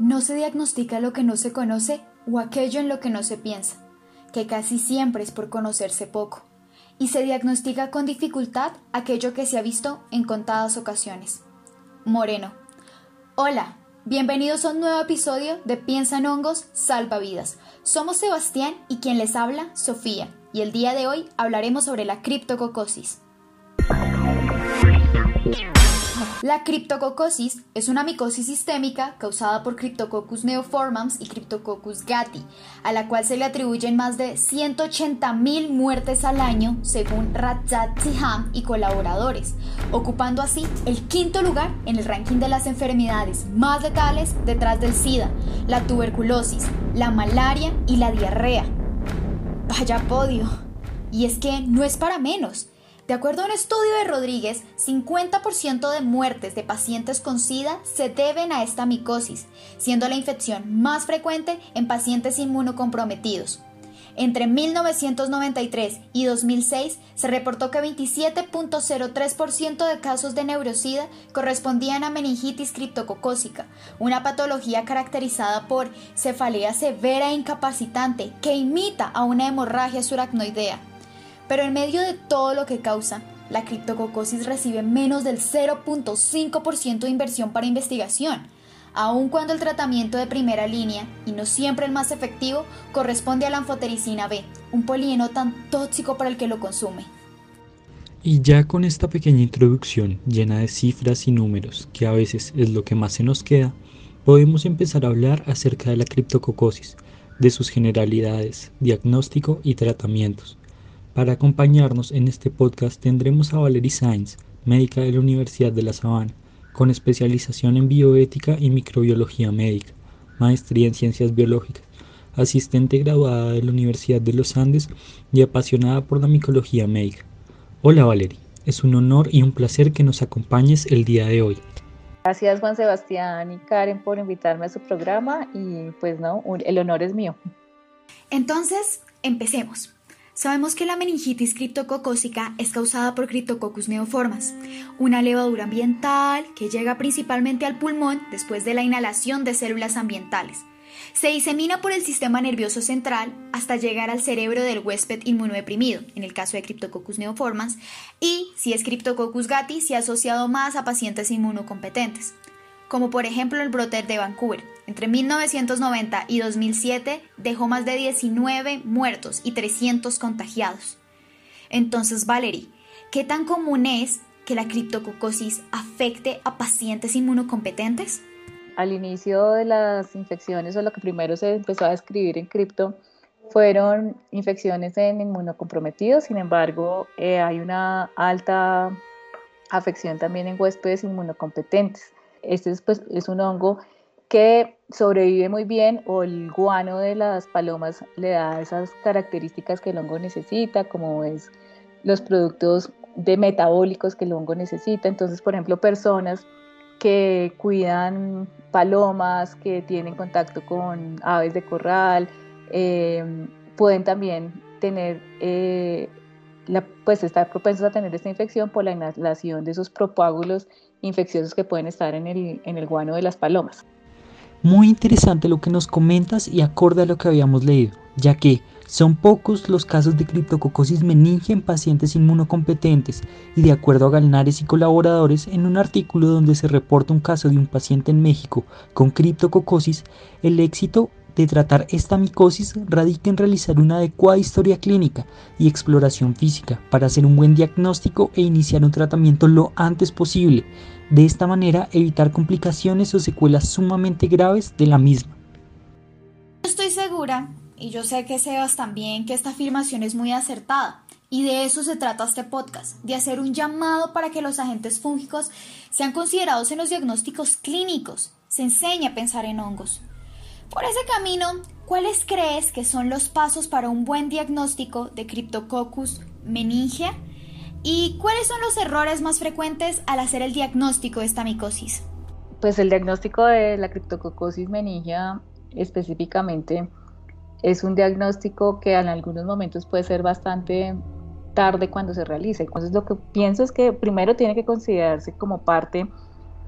no se diagnostica lo que no se conoce o aquello en lo que no se piensa, que casi siempre es por conocerse poco, y se diagnostica con dificultad aquello que se ha visto en contadas ocasiones. Moreno. Hola, bienvenidos a un nuevo episodio de Piensa en Hongos, Salva Vidas. Somos Sebastián y quien les habla, Sofía, y el día de hoy hablaremos sobre la criptococosis. La criptococosis es una micosis sistémica causada por Cryptococcus neoformans y Cryptococcus gatti, a la cual se le atribuyen más de 180.000 muertes al año según Rajat Siham y colaboradores, ocupando así el quinto lugar en el ranking de las enfermedades más letales detrás del SIDA, la tuberculosis, la malaria y la diarrea. Vaya podio. Y es que no es para menos. De acuerdo a un estudio de Rodríguez, 50% de muertes de pacientes con SIDA se deben a esta micosis, siendo la infección más frecuente en pacientes inmunocomprometidos. Entre 1993 y 2006 se reportó que 27.03% de casos de neurosida correspondían a meningitis criptococósica, una patología caracterizada por cefalea severa e incapacitante que imita a una hemorragia suracnoidea. Pero en medio de todo lo que causa, la criptococosis recibe menos del 0.5% de inversión para investigación, aun cuando el tratamiento de primera línea, y no siempre el más efectivo, corresponde a la anfotericina B, un polieno tan tóxico para el que lo consume. Y ya con esta pequeña introducción llena de cifras y números, que a veces es lo que más se nos queda, podemos empezar a hablar acerca de la criptococosis, de sus generalidades, diagnóstico y tratamientos. Para acompañarnos en este podcast tendremos a Valerie Sainz, médica de la Universidad de La Sabana, con especialización en bioética y microbiología médica, maestría en ciencias biológicas, asistente graduada de la Universidad de los Andes y apasionada por la micología médica. Hola Valerie, es un honor y un placer que nos acompañes el día de hoy. Gracias Juan Sebastián y Karen por invitarme a su programa y pues no, el honor es mío. Entonces, empecemos. Sabemos que la meningitis criptococósica es causada por Cryptococcus neoformas, una levadura ambiental que llega principalmente al pulmón después de la inhalación de células ambientales. Se disemina por el sistema nervioso central hasta llegar al cerebro del huésped inmunodeprimido, en el caso de Cryptococcus neoformans, y si es Cryptococcus gatti, se ha asociado más a pacientes inmunocompetentes como por ejemplo el brote de Vancouver. Entre 1990 y 2007 dejó más de 19 muertos y 300 contagiados. Entonces, Valerie, ¿qué tan común es que la criptococosis afecte a pacientes inmunocompetentes? Al inicio de las infecciones, o lo que primero se empezó a describir en cripto, fueron infecciones en inmunocomprometidos, sin embargo, eh, hay una alta afección también en huéspedes inmunocompetentes. Este es, pues, es un hongo que sobrevive muy bien o el guano de las palomas le da esas características que el hongo necesita, como es los productos de metabólicos que el hongo necesita. Entonces, por ejemplo, personas que cuidan palomas, que tienen contacto con aves de corral, eh, pueden también tener, eh, la, pues estar propensos a tener esta infección por la inhalación de esos propágulos infecciosos que pueden estar en el, en el guano de las palomas. Muy interesante lo que nos comentas y acorde a lo que habíamos leído, ya que son pocos los casos de criptococosis meningia en pacientes inmunocompetentes y de acuerdo a Galnares y colaboradores, en un artículo donde se reporta un caso de un paciente en México con criptococosis, el éxito de tratar esta micosis radica en realizar una adecuada historia clínica y exploración física para hacer un buen diagnóstico e iniciar un tratamiento lo antes posible. De esta manera evitar complicaciones o secuelas sumamente graves de la misma. Estoy segura, y yo sé que Sebas también, que esta afirmación es muy acertada. Y de eso se trata este podcast, de hacer un llamado para que los agentes fúngicos sean considerados en los diagnósticos clínicos. Se enseña a pensar en hongos. Por ese camino, ¿cuáles crees que son los pasos para un buen diagnóstico de Cryptococcus meningia? ¿Y cuáles son los errores más frecuentes al hacer el diagnóstico de esta micosis? Pues el diagnóstico de la Cryptococcus meningia específicamente es un diagnóstico que en algunos momentos puede ser bastante tarde cuando se realice. Entonces lo que pienso es que primero tiene que considerarse como parte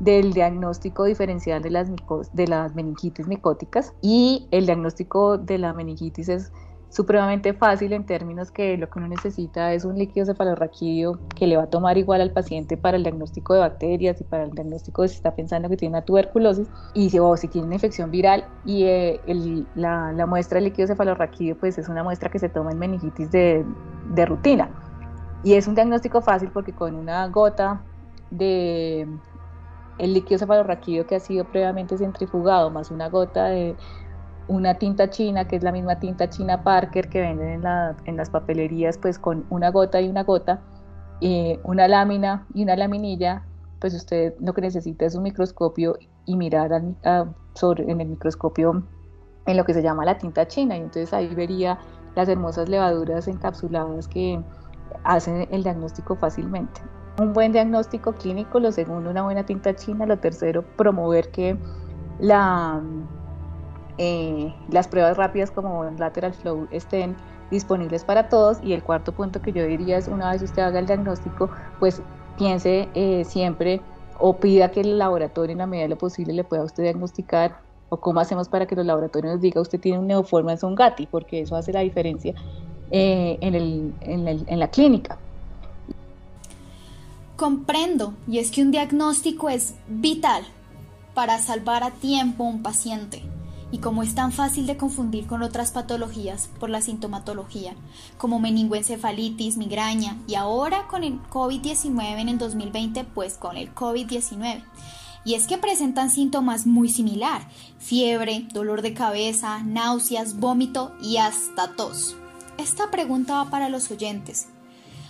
del diagnóstico diferencial de las, de las meningitis micóticas y el diagnóstico de la meningitis es supremamente fácil en términos que lo que uno necesita es un líquido cefalorraquídeo que le va a tomar igual al paciente para el diagnóstico de bacterias y para el diagnóstico de si está pensando que tiene una tuberculosis y si, o si tiene una infección viral y eh, la, la, muestra de líquido cefalorraquídeo pues es una muestra que se toma en meningitis de, de rutina. Y es un diagnóstico fácil porque con una gota de el líquido cefalorraquídeo que ha sido previamente centrifugado más una gota de una tinta china, que es la misma tinta china Parker que venden en, las papelerías, pues con una gota y una gota, y una lámina y una laminilla, pues usted lo que necesita es un microscopio y mirar en el microscopio en lo que se llama la tinta china, y entonces ahí vería las hermosas levaduras encapsuladas que hacen el diagnóstico fácilmente. Un buen diagnóstico clínico, lo segundo, una buena tinta china, lo tercero, promover que eh, las pruebas rápidas como lateral flow estén disponibles para todos y el cuarto punto que yo diría es una vez usted haga el diagnóstico pues piense eh, siempre o pida que el laboratorio en la medida de lo posible le pueda usted diagnosticar o cómo hacemos para que los laboratorios nos diga usted tiene un neoforma en gati porque eso hace la diferencia eh, en la clínica. Comprendo, y es que un diagnóstico es vital para salvar a tiempo a un paciente y como es tan fácil de confundir con otras patologías por la sintomatología, como meningoencefalitis, migraña y ahora con el COVID-19 en el 2020, pues con el COVID-19. Y es que presentan síntomas muy similar, fiebre, dolor de cabeza, náuseas, vómito y hasta tos. Esta pregunta va para los oyentes.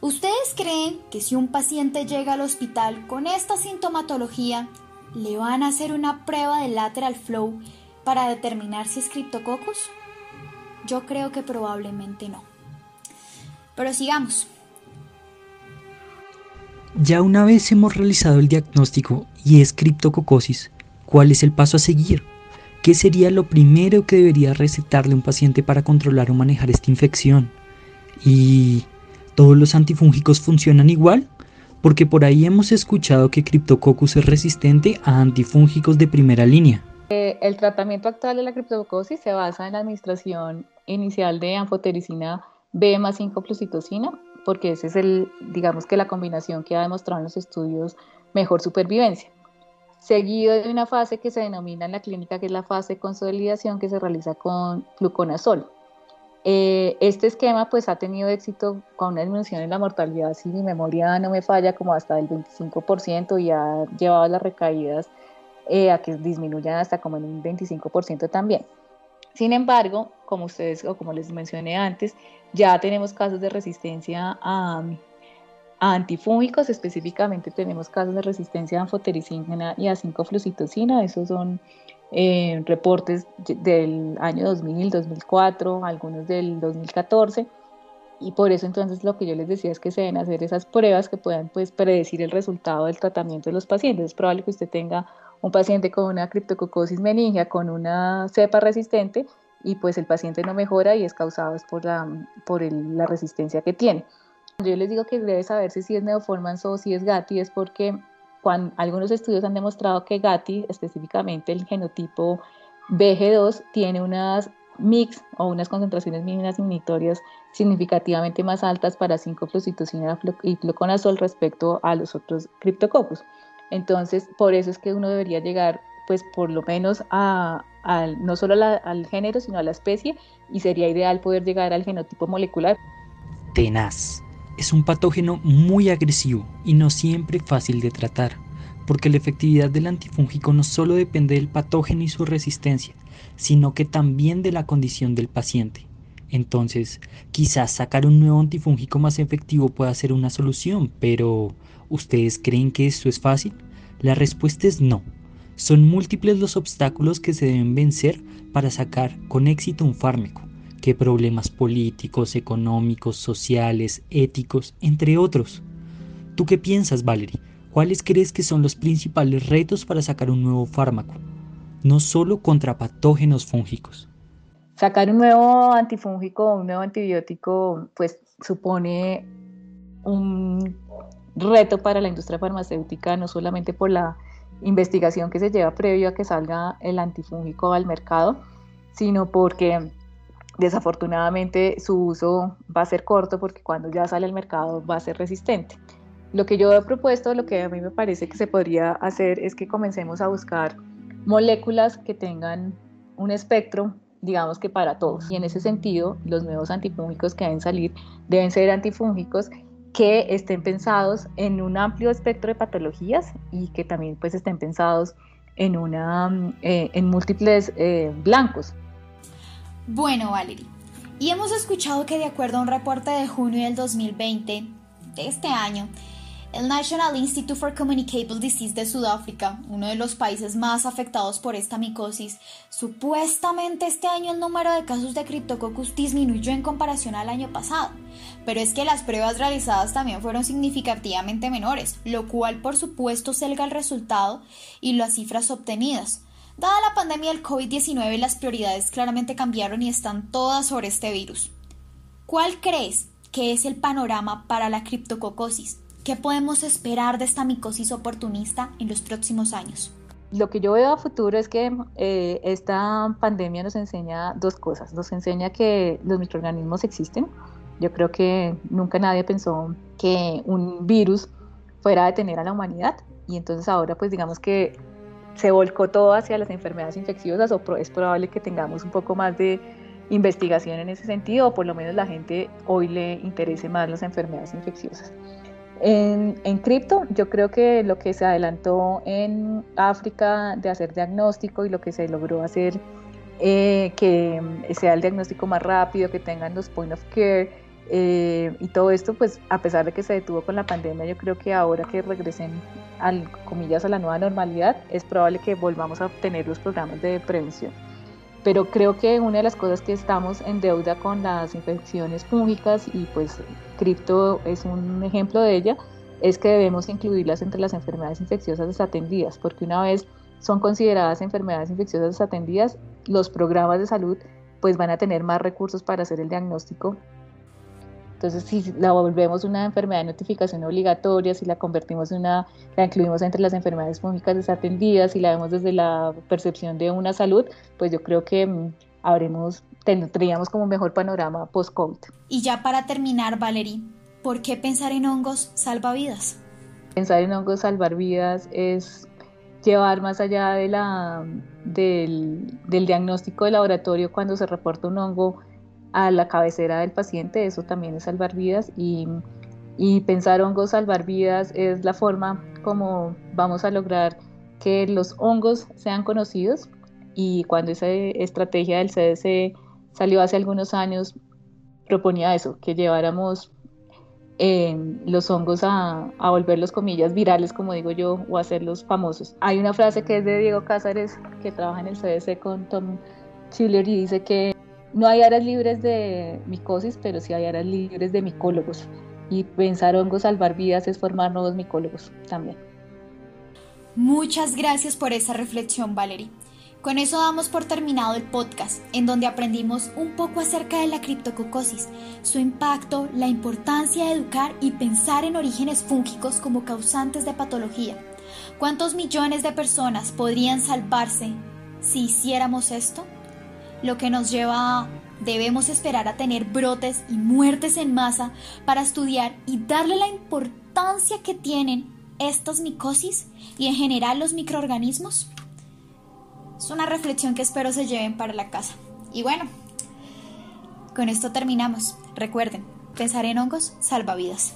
¿Ustedes creen que si un paciente llega al hospital con esta sintomatología, le van a hacer una prueba de lateral flow para determinar si es Cryptococcus? Yo creo que probablemente no. Pero sigamos. Ya una vez hemos realizado el diagnóstico y es criptococosis, ¿cuál es el paso a seguir? ¿Qué sería lo primero que debería recetarle un paciente para controlar o manejar esta infección? ¿Y todos los antifúngicos funcionan igual? Porque por ahí hemos escuchado que Cryptococcus es resistente a antifúngicos de primera línea. Eh, el tratamiento actual de la criptococosis se basa en la administración inicial de anfotericina B más 5 citocina, porque ese es el, digamos que la combinación que ha demostrado en los estudios mejor supervivencia. Seguido de una fase que se denomina en la clínica, que es la fase de consolidación que se realiza con fluconazol. Eh, este esquema pues ha tenido éxito con una disminución en la mortalidad, si mi memoria no me falla, como hasta el 25% y ha llevado a las recaídas eh, a que disminuyan hasta como en un 25% también. Sin embargo, como ustedes o como les mencioné antes, ya tenemos casos de resistencia a, antifúngicos, específicamente tenemos casos de resistencia a anfotericina y a 5-flucitocina, esos son eh, reportes del año 2000, 2004, algunos del 2014 y por eso entonces lo que yo les decía es que se deben hacer esas pruebas que puedan pues predecir el resultado del tratamiento de los pacientes. Es probable que usted tenga un paciente con una criptococosis meningia, con una cepa resistente, y pues el paciente no mejora y es causado por, la, por la resistencia que tiene. Yo les digo que debe saberse si es neoformans o si es GATI, es porque cuando, algunos estudios han demostrado que GATI, específicamente el genotipo BG2, tiene unas mix o unas concentraciones mínimas inhibitorias significativamente más altas para 5-flucitocina y fluconazol respecto a los otros criptococcus. Entonces, por eso es que uno debería llegar, pues por lo menos a, no solo al género, sino a la especie, y sería ideal poder llegar al genotipo molecular. Tenaz. Es un patógeno muy agresivo y no siempre fácil de tratar, porque la efectividad del antifúngico no solo depende del patógeno y su resistencia, sino que también de la condición del paciente. Entonces, quizás sacar un nuevo antifúngico más efectivo pueda ser una solución, pero ¿Ustedes creen que esto es fácil? La respuesta es no. Son múltiples los obstáculos que se deben vencer para sacar con éxito un fármaco, que problemas políticos, económicos, sociales, éticos, entre otros. ¿Tú qué piensas, Valerie? ¿Cuáles crees que son los principales retos para sacar un nuevo fármaco? No solo contra patógenos fúngicos. Sacar un nuevo antifúngico un nuevo antibiótico, pues supone un reto para la industria farmacéutica, no solamente por la investigación que se lleva previo a que salga el antifúngico al mercado, sino porque desafortunadamente su uso va a ser corto porque cuando ya sale al mercado va a ser resistente. Lo que yo he propuesto, lo que a mí me parece que se podría hacer es que comencemos a buscar moléculas que tengan un espectro, digamos que para todos. Y en ese sentido, los nuevos antifúngicos que deben salir deben ser antifúngicos que estén pensados en un amplio espectro de patologías y que también pues estén pensados en, una, eh, múltiples eh, blancos. Bueno, Valerie, y hemos escuchado que de acuerdo a un reporte de junio del 2020, de este año, el National Institute for Communicable Disease de Sudáfrica, uno de los países más afectados por esta micosis, supuestamente este año el número de casos de Cryptococcus disminuyó en comparación al año pasado, pero es que las pruebas realizadas también fueron significativamente menores, lo cual por supuesto selga el resultado y las cifras obtenidas. Dada la pandemia del COVID-19, las prioridades claramente cambiaron y están todas sobre este virus. ¿Cuál crees que es el panorama para la criptococosis? ¿Qué podemos esperar de esta micosis oportunista en los próximos años? Lo que yo veo a futuro es que eh, esta pandemia nos enseña dos cosas. Nos enseña que los microorganismos existen. Yo creo que nunca nadie pensó que un virus fuera a detener a la humanidad y entonces ahora pues digamos que se volcó todo hacia las enfermedades infecciosas o es probable que tengamos un poco más de investigación en ese sentido o por lo menos la gente hoy le interese más las enfermedades infecciosas. En, cripto, yo creo que lo que se adelantó en África de hacer diagnóstico y lo que se logró hacer, eh, que sea el diagnóstico más rápido, que tengan los point of care eh, y todo esto, pues a pesar de que se detuvo con la pandemia, yo creo que ahora que regresen, al, comillas, a la nueva normalidad, es probable que volvamos a obtener los programas de prevención. Pero creo que una de las cosas que estamos en deuda con las infecciones fúngicas y pues cripto es un ejemplo de ella, es que debemos incluirlas entre las enfermedades infecciosas desatendidas, porque una vez son consideradas enfermedades infecciosas desatendidas, los programas de salud pues van a tener más recursos para hacer el diagnóstico entonces, si la volvemos una enfermedad de notificación obligatoria, si la convertimos en una, la incluimos entre las enfermedades fúngicas desatendidas, si la vemos desde la percepción de una salud, pues yo creo que mm, habremos, tendríamos como mejor panorama post-COVID. Y ya para terminar, Valerie, ¿por qué pensar en hongos salva vidas? Pensar en hongos salvar vidas es llevar más allá de la, del, del diagnóstico de laboratorio cuando se reporta un hongo a la cabecera del paciente, eso también es salvar vidas y, y pensar hongos salvar vidas es la forma como vamos a lograr que los hongos sean conocidos y cuando esa estrategia del CDC salió hace algunos años proponía eso, que lleváramos eh, los hongos a, a, volverlos comillas virales, como digo yo, o hacerlos famosos. Hay una frase que es de Diego Cázares, que trabaja en el CDC con Tom Chiller y dice que no hay áreas libres de micosis, pero sí hay áreas libres de micólogos. Y pensar hongos salvar vidas es formar nuevos micólogos también. Muchas gracias por esa reflexión, Valerie. Con eso damos por terminado el podcast, en donde aprendimos un poco acerca de la criptococosis, su impacto, la importancia de educar y pensar en orígenes fúngicos como causantes de patología. ¿Cuántos millones de personas podrían salvarse si hiciéramos esto? Lo que nos lleva a debemos esperar a tener brotes y muertes en masa para estudiar y darle la importancia que tienen estas micosis y en general los microorganismos? Es una reflexión que espero se lleven para la casa. Y bueno, con esto terminamos. Recuerden, pensar en hongos salva vidas.